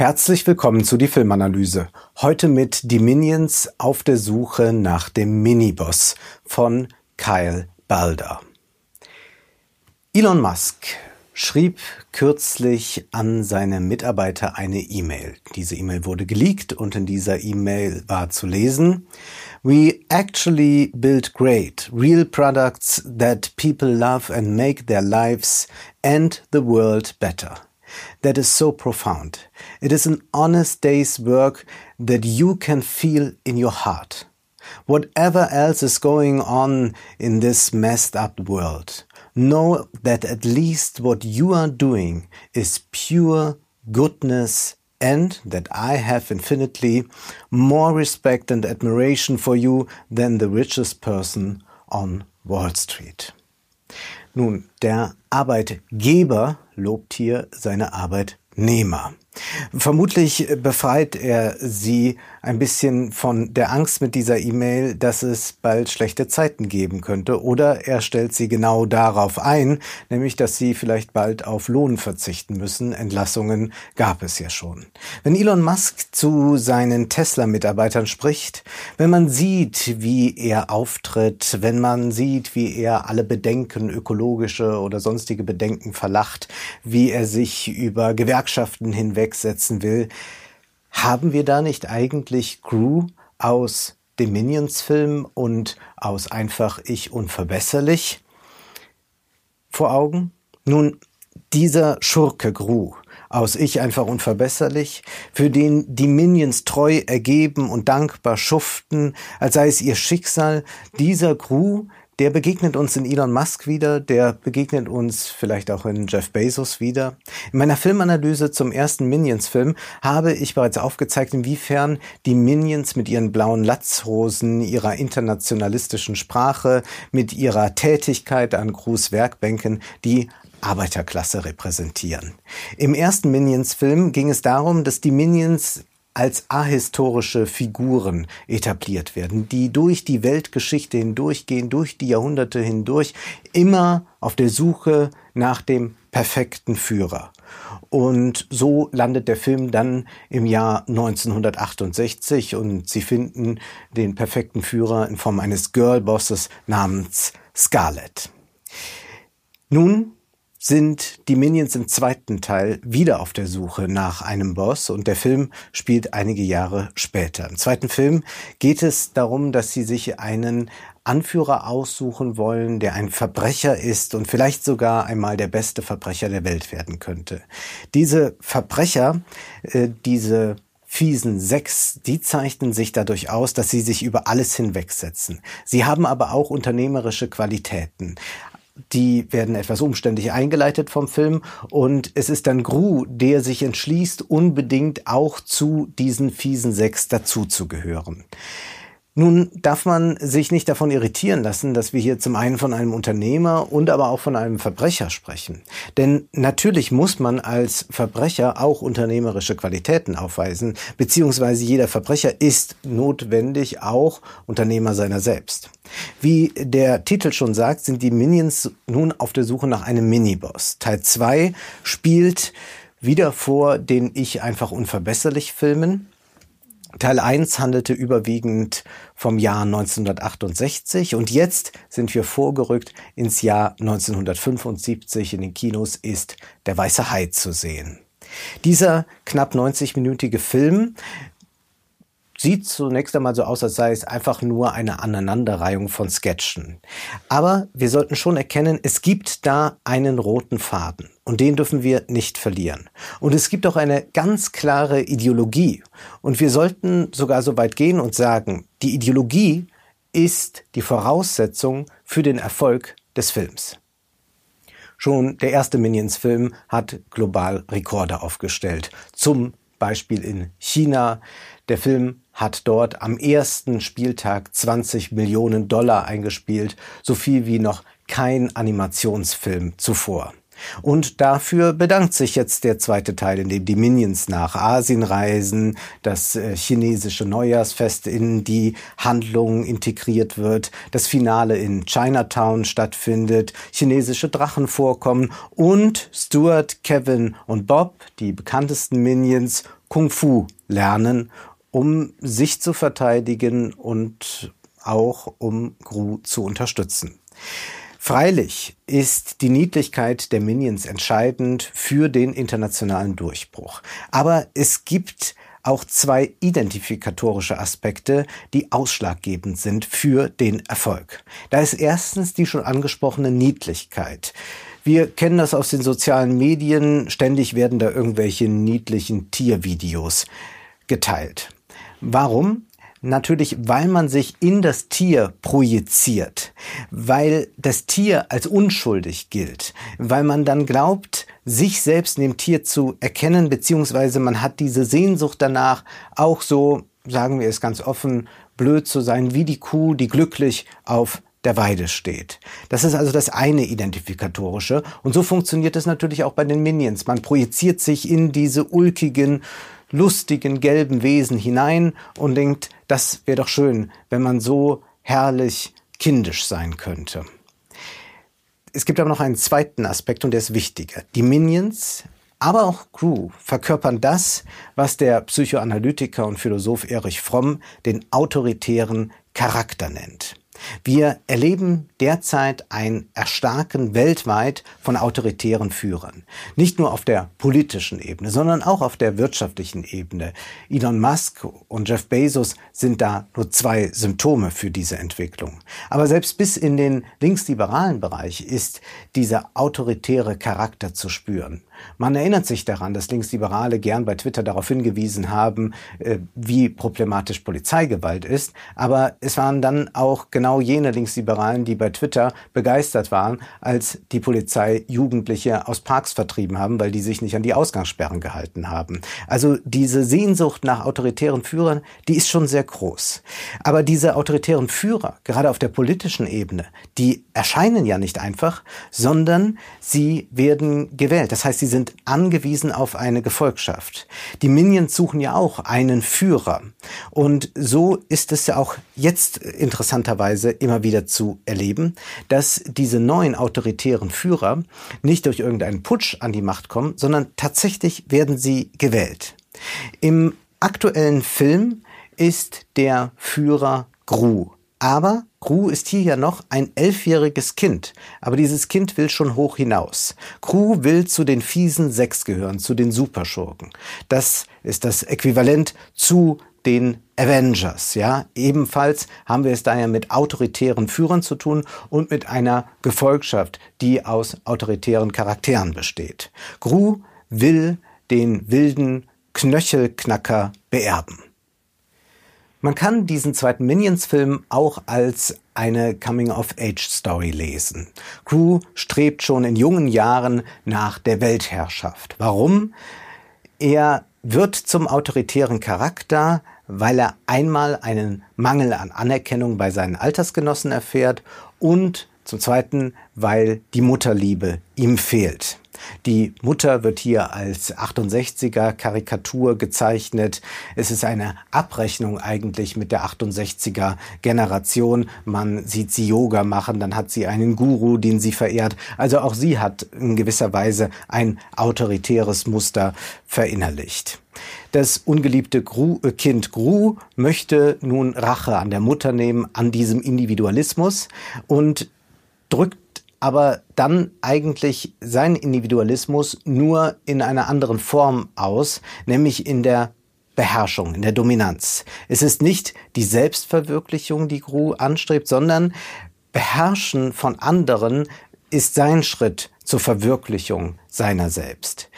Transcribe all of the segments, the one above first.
Herzlich willkommen zu die Filmanalyse. Heute mit Die Minions auf der Suche nach dem Miniboss von Kyle Balder. Elon Musk schrieb kürzlich an seine Mitarbeiter eine E-Mail. Diese E-Mail wurde geleakt und in dieser E-Mail war zu lesen, We actually build great, real products that people love and make their lives and the world better that is so profound. It is an honest day's work that you can feel in your heart. Whatever else is going on in this messed up world, know that at least what you are doing is pure goodness and that I have infinitely more respect and admiration for you than the richest person on Wall Street. Nun, der Arbeitgeber lobt hier seine Arbeitnehmer. Vermutlich befreit er sie ein bisschen von der Angst mit dieser E-Mail, dass es bald schlechte Zeiten geben könnte. Oder er stellt sie genau darauf ein, nämlich dass sie vielleicht bald auf Lohn verzichten müssen. Entlassungen gab es ja schon. Wenn Elon Musk zu seinen Tesla-Mitarbeitern spricht, wenn man sieht, wie er auftritt, wenn man sieht, wie er alle Bedenken, ökologische oder sonstige Bedenken verlacht, wie er sich über Gewerkschaften hinweg wegsetzen will, haben wir da nicht eigentlich Gru aus dem Minions-Film und aus Einfach Ich Unverbesserlich vor Augen? Nun, dieser Schurke Gru aus Ich einfach unverbesserlich, für den die Minions treu ergeben und dankbar schuften, als sei es ihr Schicksal, dieser Gru der begegnet uns in Elon Musk wieder, der begegnet uns vielleicht auch in Jeff Bezos wieder. In meiner Filmanalyse zum ersten Minions-Film habe ich bereits aufgezeigt, inwiefern die Minions mit ihren blauen Latzhosen, ihrer internationalistischen Sprache, mit ihrer Tätigkeit an Grußwerkbänken die Arbeiterklasse repräsentieren. Im ersten Minions-Film ging es darum, dass die Minions als ahistorische Figuren etabliert werden, die durch die Weltgeschichte hindurchgehen, durch die Jahrhunderte hindurch, immer auf der Suche nach dem perfekten Führer. Und so landet der Film dann im Jahr 1968 und sie finden den perfekten Führer in Form eines Girlbosses namens Scarlett. Nun sind die Minions im zweiten Teil wieder auf der Suche nach einem Boss und der Film spielt einige Jahre später. Im zweiten Film geht es darum, dass sie sich einen Anführer aussuchen wollen, der ein Verbrecher ist und vielleicht sogar einmal der beste Verbrecher der Welt werden könnte. Diese Verbrecher, äh, diese fiesen sechs, die zeichnen sich dadurch aus, dass sie sich über alles hinwegsetzen. Sie haben aber auch unternehmerische Qualitäten die werden etwas umständlich eingeleitet vom Film und es ist dann Gru, der sich entschließt, unbedingt auch zu diesen fiesen Sechs dazuzugehören. Nun darf man sich nicht davon irritieren lassen, dass wir hier zum einen von einem Unternehmer und aber auch von einem Verbrecher sprechen. Denn natürlich muss man als Verbrecher auch unternehmerische Qualitäten aufweisen, beziehungsweise jeder Verbrecher ist notwendig auch Unternehmer seiner selbst. Wie der Titel schon sagt, sind die Minions nun auf der Suche nach einem Miniboss. Teil 2 spielt wieder vor den Ich einfach unverbesserlich Filmen. Teil 1 handelte überwiegend vom Jahr 1968 und jetzt sind wir vorgerückt ins Jahr 1975. In den Kinos ist Der Weiße Hai zu sehen. Dieser knapp 90-minütige Film sieht zunächst einmal so aus, als sei es einfach nur eine Aneinanderreihung von Sketchen. Aber wir sollten schon erkennen, es gibt da einen roten Faden und den dürfen wir nicht verlieren. Und es gibt auch eine ganz klare Ideologie und wir sollten sogar so weit gehen und sagen, die Ideologie ist die Voraussetzung für den Erfolg des Films. Schon der erste Minions-Film hat global Rekorde aufgestellt. Zum Beispiel in China. Der Film hat dort am ersten Spieltag 20 Millionen Dollar eingespielt, so viel wie noch kein Animationsfilm zuvor. Und dafür bedankt sich jetzt der zweite Teil, in dem die Minions nach Asien reisen, das äh, chinesische Neujahrsfest in die Handlung integriert wird, das Finale in Chinatown stattfindet, chinesische Drachen vorkommen und Stuart, Kevin und Bob, die bekanntesten Minions, Kung Fu lernen, um sich zu verteidigen und auch um Gru zu unterstützen. Freilich ist die Niedlichkeit der Minions entscheidend für den internationalen Durchbruch. Aber es gibt auch zwei identifikatorische Aspekte, die ausschlaggebend sind für den Erfolg. Da ist erstens die schon angesprochene Niedlichkeit. Wir kennen das aus den sozialen Medien. Ständig werden da irgendwelche niedlichen Tiervideos geteilt. Warum? Natürlich, weil man sich in das Tier projiziert, weil das Tier als unschuldig gilt, weil man dann glaubt, sich selbst in dem Tier zu erkennen, beziehungsweise man hat diese Sehnsucht danach, auch so, sagen wir es ganz offen, blöd zu sein wie die Kuh, die glücklich auf der Weide steht. Das ist also das eine Identifikatorische. Und so funktioniert es natürlich auch bei den Minions. Man projiziert sich in diese ulkigen, lustigen, gelben Wesen hinein und denkt, das wäre doch schön, wenn man so herrlich kindisch sein könnte. Es gibt aber noch einen zweiten Aspekt und der ist wichtiger. Die Minions, aber auch Crew verkörpern das, was der Psychoanalytiker und Philosoph Erich Fromm den autoritären Charakter nennt. Wir erleben derzeit ein Erstarken weltweit von autoritären Führern. Nicht nur auf der politischen Ebene, sondern auch auf der wirtschaftlichen Ebene. Elon Musk und Jeff Bezos sind da nur zwei Symptome für diese Entwicklung. Aber selbst bis in den linksliberalen Bereich ist dieser autoritäre Charakter zu spüren. Man erinnert sich daran, dass Linksliberale gern bei Twitter darauf hingewiesen haben, äh, wie problematisch Polizeigewalt ist. Aber es waren dann auch genau jene Linksliberalen, die bei Twitter begeistert waren, als die Polizei Jugendliche aus Parks vertrieben haben, weil die sich nicht an die Ausgangssperren gehalten haben. Also diese Sehnsucht nach autoritären Führern, die ist schon sehr groß. Aber diese autoritären Führer, gerade auf der politischen Ebene, die erscheinen ja nicht einfach, sondern sie werden gewählt. Das heißt, sie sind angewiesen auf eine Gefolgschaft. Die Minions suchen ja auch einen Führer. Und so ist es ja auch jetzt interessanterweise immer wieder zu erleben, dass diese neuen autoritären Führer nicht durch irgendeinen Putsch an die Macht kommen, sondern tatsächlich werden sie gewählt. Im aktuellen Film ist der Führer Gru. Aber Gru ist hier ja noch ein elfjähriges Kind, aber dieses Kind will schon hoch hinaus. Gru will zu den fiesen Sechs gehören, zu den Superschurken. Das ist das Äquivalent zu den Avengers, ja. Ebenfalls haben wir es daher mit autoritären Führern zu tun und mit einer Gefolgschaft, die aus autoritären Charakteren besteht. Gru will den wilden Knöchelknacker beerben. Man kann diesen zweiten Minions-Film auch als eine Coming-of-Age-Story lesen. Crew strebt schon in jungen Jahren nach der Weltherrschaft. Warum? Er wird zum autoritären Charakter, weil er einmal einen Mangel an Anerkennung bei seinen Altersgenossen erfährt und zum Zweiten, weil die Mutterliebe ihm fehlt. Die Mutter wird hier als 68er Karikatur gezeichnet. Es ist eine Abrechnung eigentlich mit der 68er Generation. Man sieht sie Yoga machen, dann hat sie einen Guru, den sie verehrt. Also auch sie hat in gewisser Weise ein autoritäres Muster verinnerlicht. Das ungeliebte Gru, äh, Kind Gru möchte nun Rache an der Mutter nehmen, an diesem Individualismus und drückt aber dann eigentlich seinen Individualismus nur in einer anderen Form aus, nämlich in der Beherrschung, in der Dominanz. Es ist nicht die Selbstverwirklichung, die Gru anstrebt, sondern Beherrschen von anderen ist sein Schritt zur Verwirklichung seiner selbst.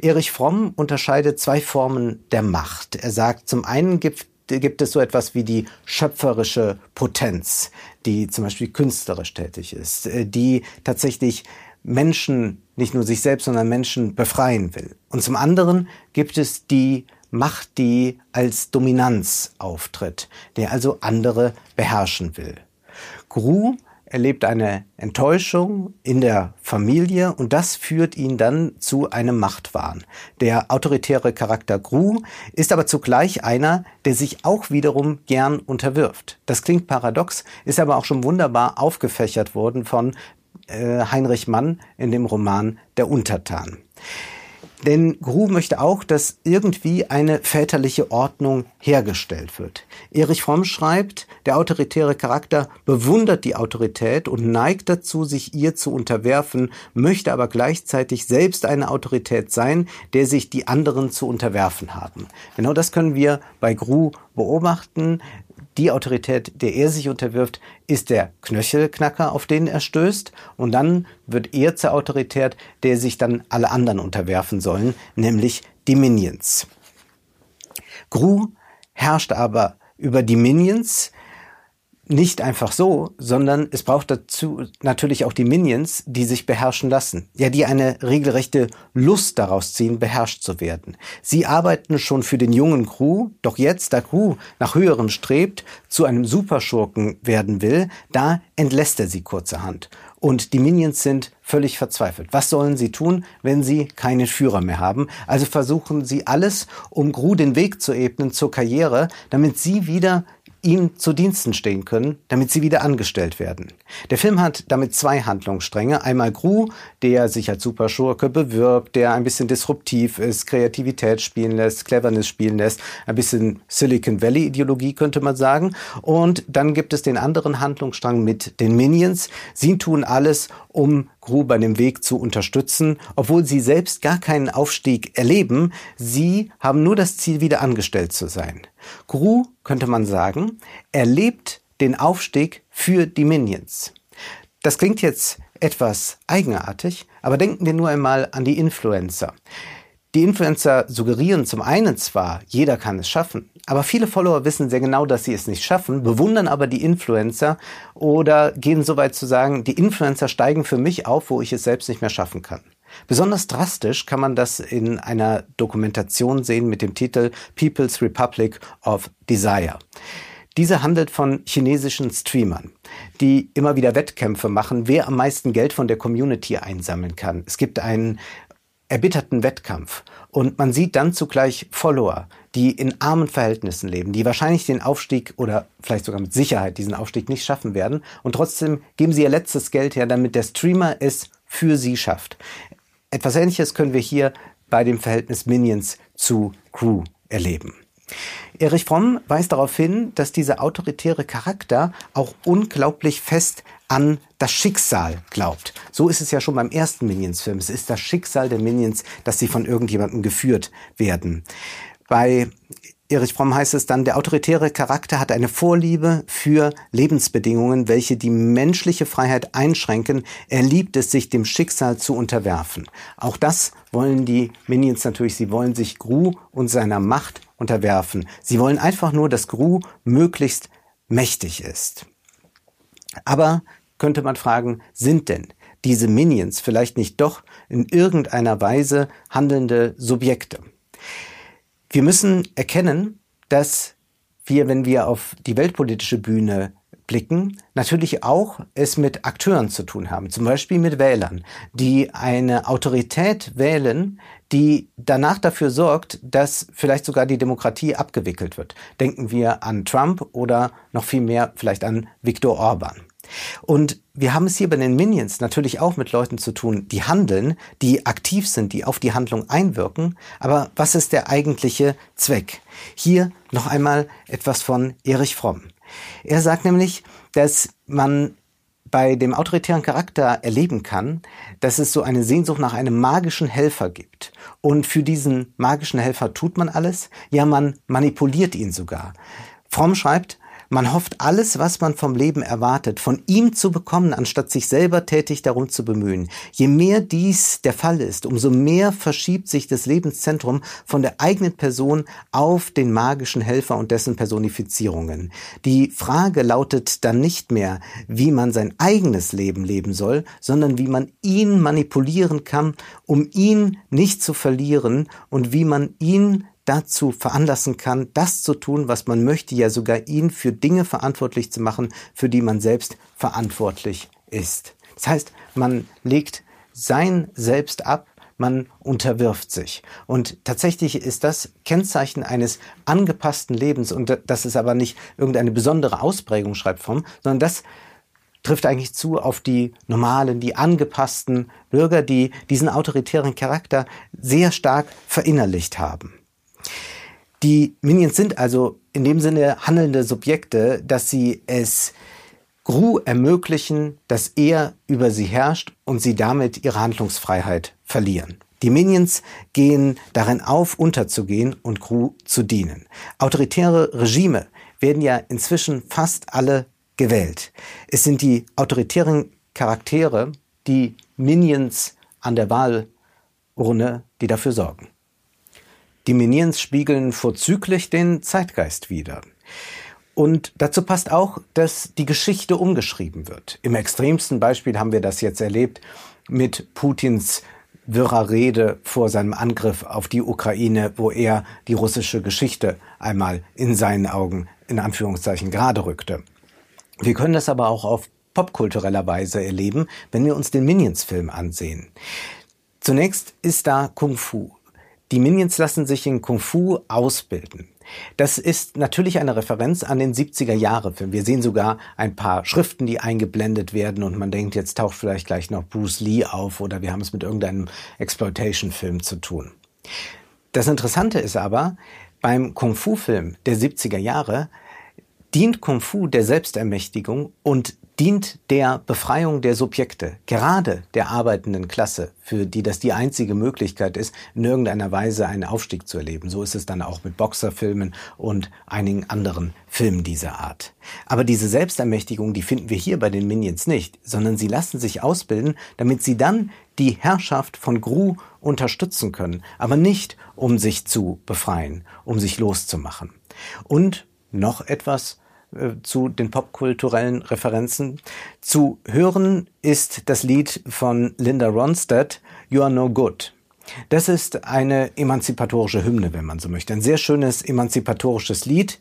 Erich Fromm unterscheidet zwei Formen der Macht. Er sagt, zum einen gibt gibt es so etwas wie die schöpferische Potenz, die zum Beispiel künstlerisch tätig ist, äh, die tatsächlich Menschen, nicht nur sich selbst, sondern Menschen befreien will. Und zum anderen gibt es die Macht, die als Dominanz auftritt, der also andere beherrschen will. Gru erlebt eine Enttäuschung in der Familie und das führt ihn dann zu einem Machtwahn. Der autoritäre Charakter Gru ist aber zugleich einer, der sich auch wiederum gern unterwirft. Das klingt paradox, ist aber auch schon wunderbar aufgefächert worden von äh, Heinrich Mann in dem Roman Der Untertan. Denn Gru möchte auch, dass irgendwie eine väterliche Ordnung hergestellt wird. Erich Fromm schreibt, der autoritäre Charakter bewundert die Autorität und neigt dazu, sich ihr zu unterwerfen, möchte aber gleichzeitig selbst eine Autorität sein, der sich die anderen zu unterwerfen haben. Genau das können wir bei Gru beobachten die Autorität, der er sich unterwirft, ist der Knöchelknacker, auf den er stößt. Und dann wird er zur Autorität, der sich dann alle anderen unterwerfen sollen, nämlich die Minions. Gru herrscht aber über die Minions, nicht einfach so, sondern es braucht dazu natürlich auch die Minions, die sich beherrschen lassen. Ja, die eine regelrechte Lust daraus ziehen, beherrscht zu werden. Sie arbeiten schon für den jungen Crew, doch jetzt, da Crew nach höherem strebt, zu einem Superschurken werden will, da entlässt er sie kurzerhand. Und die Minions sind völlig verzweifelt. Was sollen sie tun, wenn sie keinen Führer mehr haben? Also versuchen sie alles, um Gru den Weg zu ebnen zur Karriere, damit sie wieder ihm zu Diensten stehen können, damit sie wieder angestellt werden. Der Film hat damit zwei Handlungsstränge. Einmal Gru, der sich als Superschurke bewirbt, der ein bisschen disruptiv ist, Kreativität spielen lässt, Cleverness spielen lässt, ein bisschen Silicon Valley Ideologie könnte man sagen. Und dann gibt es den anderen Handlungsstrang mit den Minions. Sie tun alles, um Gru bei dem Weg zu unterstützen, obwohl sie selbst gar keinen Aufstieg erleben. Sie haben nur das Ziel, wieder angestellt zu sein. Gru, könnte man sagen, erlebt den Aufstieg für die Minions. Das klingt jetzt etwas eigenartig, aber denken wir nur einmal an die Influencer. Die Influencer suggerieren zum einen zwar, jeder kann es schaffen, aber viele Follower wissen sehr genau, dass sie es nicht schaffen, bewundern aber die Influencer oder gehen so weit zu sagen, die Influencer steigen für mich auf, wo ich es selbst nicht mehr schaffen kann. Besonders drastisch kann man das in einer Dokumentation sehen mit dem Titel People's Republic of Desire. Diese handelt von chinesischen Streamern, die immer wieder Wettkämpfe machen, wer am meisten Geld von der Community einsammeln kann. Es gibt einen erbitterten Wettkampf und man sieht dann zugleich Follower, die in armen Verhältnissen leben, die wahrscheinlich den Aufstieg oder vielleicht sogar mit Sicherheit diesen Aufstieg nicht schaffen werden und trotzdem geben sie ihr letztes Geld her, damit der Streamer es für sie schafft. Etwas Ähnliches können wir hier bei dem Verhältnis Minions zu Crew erleben. Erich Fromm weist darauf hin, dass dieser autoritäre Charakter auch unglaublich fest an das Schicksal glaubt. So ist es ja schon beim ersten Minions-Film. Es ist das Schicksal der Minions, dass sie von irgendjemandem geführt werden. Bei Erich Fromm heißt es dann, der autoritäre Charakter hat eine Vorliebe für Lebensbedingungen, welche die menschliche Freiheit einschränken. Er liebt es, sich dem Schicksal zu unterwerfen. Auch das wollen die Minions natürlich. Sie wollen sich Gru und seiner Macht unterwerfen. Sie wollen einfach nur, dass Gru möglichst mächtig ist. Aber könnte man fragen, sind denn diese Minions vielleicht nicht doch in irgendeiner Weise handelnde Subjekte? Wir müssen erkennen, dass wir, wenn wir auf die weltpolitische Bühne blicken, natürlich auch es mit Akteuren zu tun haben, zum Beispiel mit Wählern, die eine Autorität wählen, die danach dafür sorgt, dass vielleicht sogar die Demokratie abgewickelt wird. Denken wir an Trump oder noch viel mehr vielleicht an Viktor Orban. Und wir haben es hier bei den Minions natürlich auch mit Leuten zu tun, die handeln, die aktiv sind, die auf die Handlung einwirken. Aber was ist der eigentliche Zweck? Hier noch einmal etwas von Erich Fromm. Er sagt nämlich, dass man bei dem autoritären Charakter erleben kann, dass es so eine Sehnsucht nach einem magischen Helfer gibt. Und für diesen magischen Helfer tut man alles, ja, man manipuliert ihn sogar. Fromm schreibt, man hofft alles, was man vom Leben erwartet, von ihm zu bekommen, anstatt sich selber tätig darum zu bemühen. Je mehr dies der Fall ist, umso mehr verschiebt sich das Lebenszentrum von der eigenen Person auf den magischen Helfer und dessen Personifizierungen. Die Frage lautet dann nicht mehr, wie man sein eigenes Leben leben soll, sondern wie man ihn manipulieren kann, um ihn nicht zu verlieren und wie man ihn dazu veranlassen kann, das zu tun, was man möchte, ja sogar ihn für Dinge verantwortlich zu machen, für die man selbst verantwortlich ist. Das heißt, man legt sein Selbst ab, man unterwirft sich. Und tatsächlich ist das Kennzeichen eines angepassten Lebens und das ist aber nicht irgendeine besondere Ausprägung, schreibt Fromm, sondern das trifft eigentlich zu auf die normalen, die angepassten Bürger, die diesen autoritären Charakter sehr stark verinnerlicht haben. Die Minions sind also in dem Sinne handelnde Subjekte, dass sie es Gru ermöglichen, dass er über sie herrscht und sie damit ihre Handlungsfreiheit verlieren. Die Minions gehen darin auf, unterzugehen und Gru zu dienen. Autoritäre Regime werden ja inzwischen fast alle gewählt. Es sind die autoritären Charaktere, die Minions an der Wahlurne, die dafür sorgen. Die Minions spiegeln vorzüglich den Zeitgeist wider. Und dazu passt auch, dass die Geschichte umgeschrieben wird. Im extremsten Beispiel haben wir das jetzt erlebt mit Putins wirrer Rede vor seinem Angriff auf die Ukraine, wo er die russische Geschichte einmal in seinen Augen in Anführungszeichen gerade rückte. Wir können das aber auch auf popkultureller Weise erleben, wenn wir uns den Minions-Film ansehen. Zunächst ist da Kung Fu. Die Minions lassen sich in Kung Fu ausbilden. Das ist natürlich eine Referenz an den 70er Jahre Film. Wir sehen sogar ein paar Schriften, die eingeblendet werden und man denkt, jetzt taucht vielleicht gleich noch Bruce Lee auf oder wir haben es mit irgendeinem Exploitation Film zu tun. Das Interessante ist aber, beim Kung Fu Film der 70er Jahre dient Kung Fu der Selbstermächtigung und dient der Befreiung der Subjekte, gerade der arbeitenden Klasse, für die das die einzige Möglichkeit ist, in irgendeiner Weise einen Aufstieg zu erleben. So ist es dann auch mit Boxerfilmen und einigen anderen Filmen dieser Art. Aber diese Selbstermächtigung, die finden wir hier bei den Minions nicht, sondern sie lassen sich ausbilden, damit sie dann die Herrschaft von Gru unterstützen können, aber nicht um sich zu befreien, um sich loszumachen. Und noch etwas äh, zu den popkulturellen Referenzen. Zu hören ist das Lied von Linda Ronstadt, You Are No Good. Das ist eine emanzipatorische Hymne, wenn man so möchte. Ein sehr schönes emanzipatorisches Lied.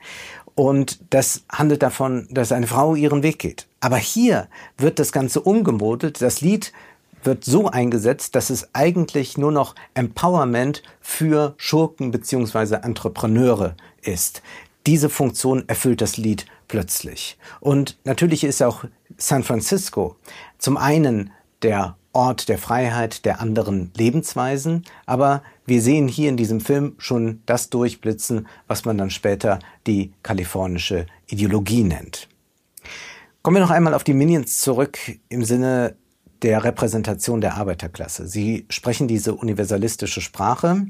Und das handelt davon, dass eine Frau ihren Weg geht. Aber hier wird das Ganze umgemodelt. Das Lied wird so eingesetzt, dass es eigentlich nur noch Empowerment für Schurken beziehungsweise Entrepreneure ist. Diese Funktion erfüllt das Lied plötzlich. Und natürlich ist auch San Francisco zum einen der Ort der Freiheit der anderen Lebensweisen, aber wir sehen hier in diesem Film schon das durchblitzen, was man dann später die kalifornische Ideologie nennt. Kommen wir noch einmal auf die Minions zurück im Sinne der Repräsentation der Arbeiterklasse. Sie sprechen diese universalistische Sprache,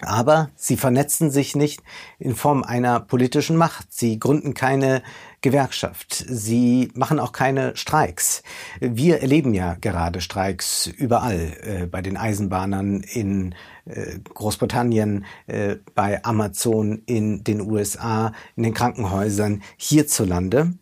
aber sie vernetzen sich nicht in Form einer politischen Macht. Sie gründen keine Gewerkschaft. Sie machen auch keine Streiks. Wir erleben ja gerade Streiks überall, äh, bei den Eisenbahnern in äh, Großbritannien, äh, bei Amazon in den USA, in den Krankenhäusern hierzulande.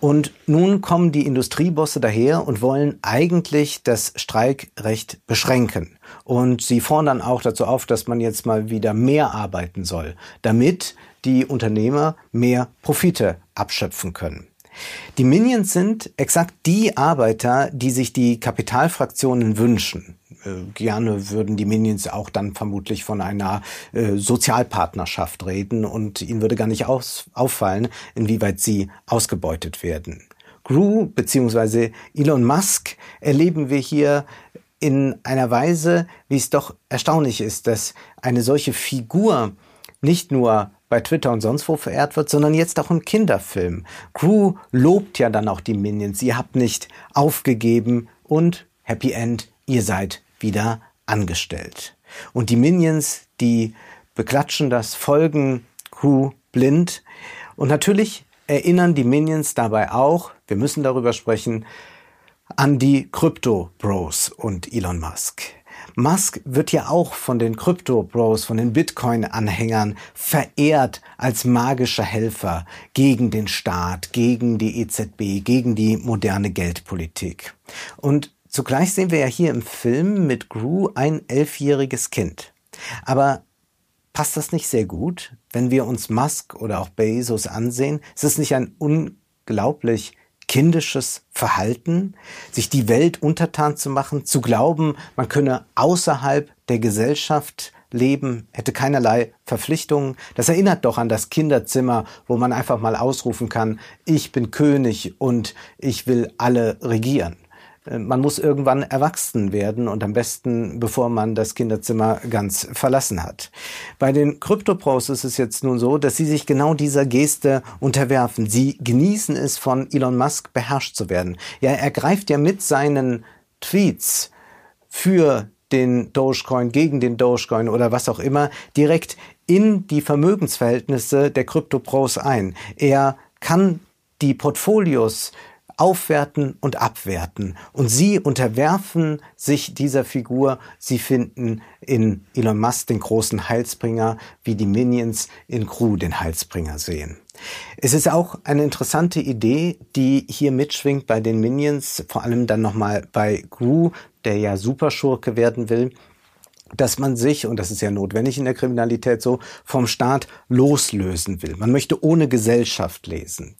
Und nun kommen die Industriebosse daher und wollen eigentlich das Streikrecht beschränken. Und sie fordern auch dazu auf, dass man jetzt mal wieder mehr arbeiten soll, damit die Unternehmer mehr Profite abschöpfen können. Die Minions sind exakt die Arbeiter, die sich die Kapitalfraktionen wünschen. Äh, gerne würden die Minions auch dann vermutlich von einer äh, Sozialpartnerschaft reden und ihnen würde gar nicht auffallen, inwieweit sie ausgebeutet werden. Gru bzw. Elon Musk erleben wir hier in einer Weise, wie es doch erstaunlich ist, dass eine solche Figur nicht nur bei Twitter und sonst wo verehrt wird, sondern jetzt auch im Kinderfilm. Crew lobt ja dann auch die Minions. Ihr habt nicht aufgegeben und Happy End, ihr seid wieder angestellt. Und die Minions, die beklatschen das, folgen Crew blind. Und natürlich erinnern die Minions dabei auch, wir müssen darüber sprechen, an die Crypto Bros und Elon Musk. Musk wird ja auch von den Crypto Bros, von den Bitcoin-Anhängern verehrt als magischer Helfer gegen den Staat, gegen die EZB, gegen die moderne Geldpolitik. Und zugleich sehen wir ja hier im Film mit Gru ein elfjähriges Kind. Aber passt das nicht sehr gut, wenn wir uns Musk oder auch Bezos ansehen? Ist es nicht ein unglaublich kindisches Verhalten, sich die Welt untertan zu machen, zu glauben, man könne außerhalb der Gesellschaft leben, hätte keinerlei Verpflichtungen. Das erinnert doch an das Kinderzimmer, wo man einfach mal ausrufen kann, ich bin König und ich will alle regieren. Man muss irgendwann erwachsen werden und am besten, bevor man das Kinderzimmer ganz verlassen hat. Bei den Kryptopros ist es jetzt nun so, dass sie sich genau dieser Geste unterwerfen. Sie genießen es, von Elon Musk beherrscht zu werden. Ja, er greift ja mit seinen Tweets für den Dogecoin, gegen den Dogecoin oder was auch immer, direkt in die Vermögensverhältnisse der Kryptopros ein. Er kann die Portfolios aufwerten und abwerten. Und sie unterwerfen sich dieser Figur. Sie finden in Elon Musk den großen Heilsbringer, wie die Minions in Crew den Heilsbringer sehen. Es ist auch eine interessante Idee, die hier mitschwingt bei den Minions, vor allem dann nochmal bei Gru, der ja Superschurke werden will, dass man sich, und das ist ja notwendig in der Kriminalität so, vom Staat loslösen will. Man möchte ohne Gesellschaft lesen.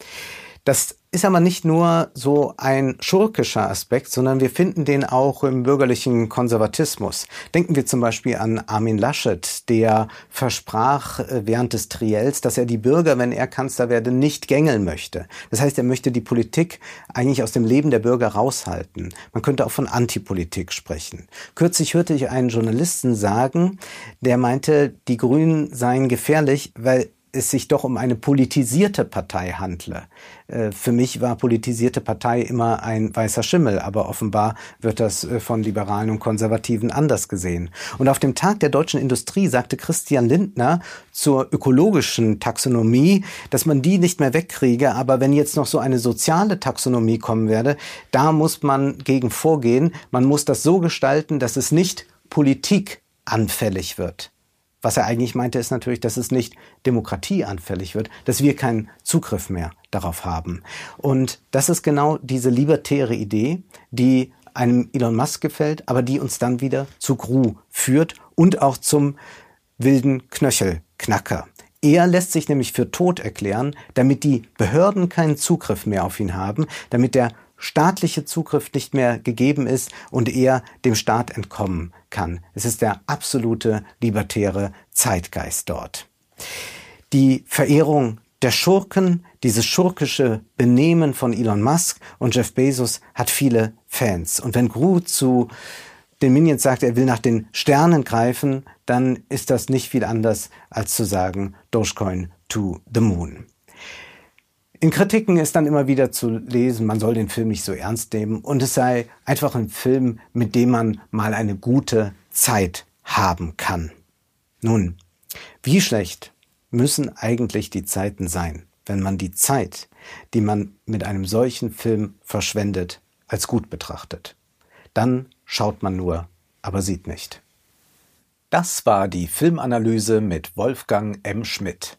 Das ist aber nicht nur so ein schurkischer Aspekt, sondern wir finden den auch im bürgerlichen Konservatismus. Denken wir zum Beispiel an Armin Laschet, der versprach äh, während des Triels, dass er die Bürger, wenn er Kanzler werde, nicht gängeln möchte. Das heißt, er möchte die Politik eigentlich aus dem Leben der Bürger raushalten. Man könnte auch von Antipolitik sprechen. Kürzlich hörte ich einen Journalisten sagen, der meinte, die Grünen seien gefährlich, weil es sich doch um eine politisierte Partei handle. Äh, für mich war politisierte Partei immer ein weißer Schimmel, aber offenbar wird das äh, von Liberalen und Konservativen anders gesehen. Und auf dem Tag der deutschen Industrie sagte Christian Lindner zur ökologischen Taxonomie, dass man die nicht mehr wegkriege, aber wenn jetzt noch so eine soziale Taxonomie kommen werde, da muss man gegen vorgehen. Man muss das so gestalten, dass es nicht Politik anfällig wird. Was er eigentlich meinte, ist natürlich, dass es nicht demokratieanfällig wird, dass wir keinen Zugriff mehr darauf haben. Und das ist genau diese libertäre Idee, die einem Elon Musk gefällt, aber die uns dann wieder zu Gru führt und auch zum wilden Knöchelknacker. Er lässt sich nämlich für tot erklären, damit die Behörden keinen Zugriff mehr auf ihn haben, damit der staatliche Zugriff nicht mehr gegeben ist und er dem Staat entkommen kann. Es ist der absolute libertäre Zeitgeist dort. Die Verehrung der Schurken, dieses schurkische Benehmen von Elon Musk und Jeff Bezos hat viele Fans. Und wenn Gru zu den Minions sagt, er will nach den Sternen greifen, dann ist das nicht viel anders als zu sagen Dogecoin to the Moon. In Kritiken ist dann immer wieder zu lesen, man soll den Film nicht so ernst nehmen und es sei einfach ein Film, mit dem man mal eine gute Zeit haben kann. Nun, wie schlecht müssen eigentlich die Zeiten sein, wenn man die Zeit, die man mit einem solchen Film verschwendet, als gut betrachtet? Dann schaut man nur, aber sieht nicht. Das war die Filmanalyse mit Wolfgang M. Schmidt.